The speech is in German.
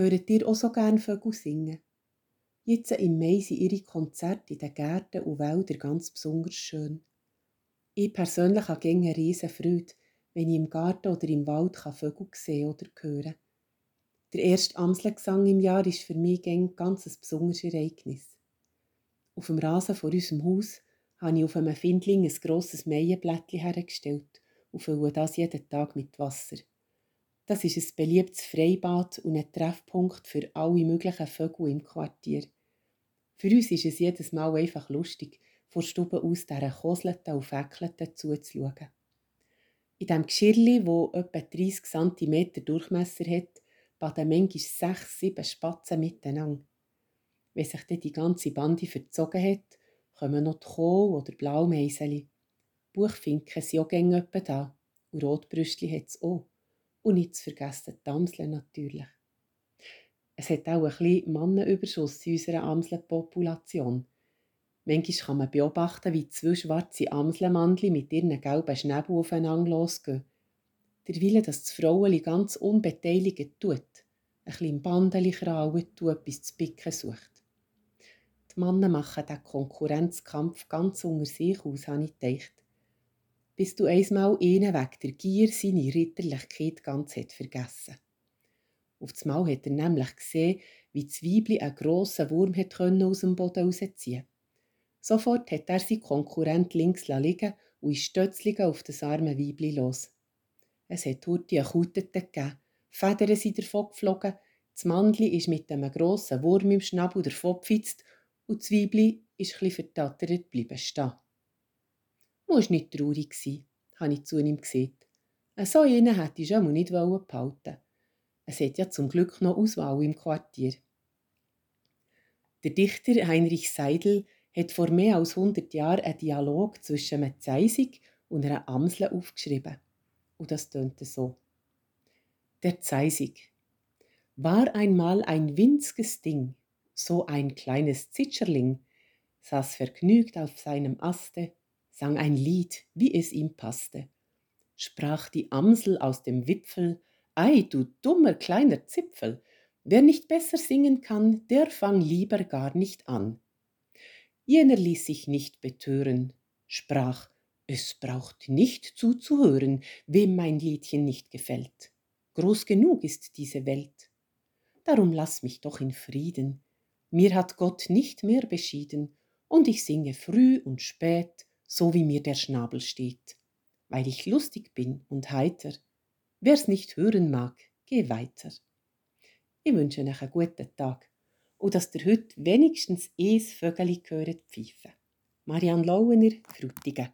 Hört ihr auch so gern Vögel singen? Jetzt im Mai sind ihre Konzerte in den Gärten und Wäldern ganz besonders schön. Ich persönlich habe gerne eine riesen Freude, wenn ich im Garten oder im Wald Vögel sehen oder hören Der erste Amselgesang im Jahr ist für mich ein ganz besonderes Ereignis. Auf dem Rasen vor unserem Haus habe ich auf einem Findling ein grosses Meienblättchen hergestellt und fülle das jeden Tag mit Wasser. Das ist ein beliebtes Freibad und ein Treffpunkt für alle möglichen Vögel im Quartier. Für uns ist es jedes Mal einfach lustig, vor Stube aus dieser koselten und fäckelten zuzuschauen. In diesem Geschirrli, das etwa 30 cm Durchmesser hat, baden manchmal sechs, sieben Spatzen miteinander. Wenn sich dann die ganze Bande verzogen hat, kommen noch die Kohl- oder Blaumeiseli. Buchfinken sind auch gerne da und Rotbrüstli hat es auch. Und nicht zu vergessen die Amseln natürlich. Es hat auch ein bisschen Mannenüberschuss in unserer Amselpopulation. Manchmal kann man beobachten, wie zwei schwarze Amselmandli mit ihren gelben Schnäbeln aufeinander losgehen. Derweil, dass das Frauenli ganz unbeteiligt tut, ein bisschen Bandeli kraut und etwas zu picken sucht. Die Männer machen diesen Konkurrenzkampf ganz unter sich aus, habe ich gedacht bis du einmal ihnen wegen der Gier seine Ritterlichkeit ganz hat vergessen. Auf das Mal hat er nämlich gesehen, wie das Weibli einen grossen Wurm hat aus dem Boden rausziehen Sofort hat er seinen Konkurrent links liegen und ist stötzlich auf das arme Weibli los. Es hat Hurti eine Kutete gegeben, Federn sind davon geflogen, das Mandli ist mit einem grossen Wurm im Schnabel davon gefitzt und das Weibli ist etwas vertattert geblieben stehen. Musst nicht traurig sein, habe ich zu ihm gesagt. So einen hätte ich schon nicht behalten Es hat ja zum Glück noch Auswahl im Quartier. Der Dichter Heinrich Seidel hat vor mehr als 100 Jahren einen Dialog zwischen einem Zeisig und einer Amsel aufgeschrieben. Und das tönte so. Der Zeisig. War einmal ein winziges Ding, so ein kleines Zitscherling, saß vergnügt auf seinem Aste sang ein Lied, wie es ihm passte. Sprach die Amsel aus dem Wipfel, Ei, du dummer kleiner Zipfel, wer nicht besser singen kann, der fang lieber gar nicht an. Jener ließ sich nicht betören, sprach, es braucht nicht zuzuhören, wem mein Liedchen nicht gefällt. Groß genug ist diese Welt. Darum lass mich doch in Frieden. Mir hat Gott nicht mehr beschieden, und ich singe früh und spät, so wie mir der Schnabel steht, weil ich lustig bin und heiter. Wer's nicht hören mag, geh weiter. Ich wünsche euch einen guten Tag und dass ihr heute wenigstens eins Vögeli gehört pfeifen. Marianne Lauener, Frutigen.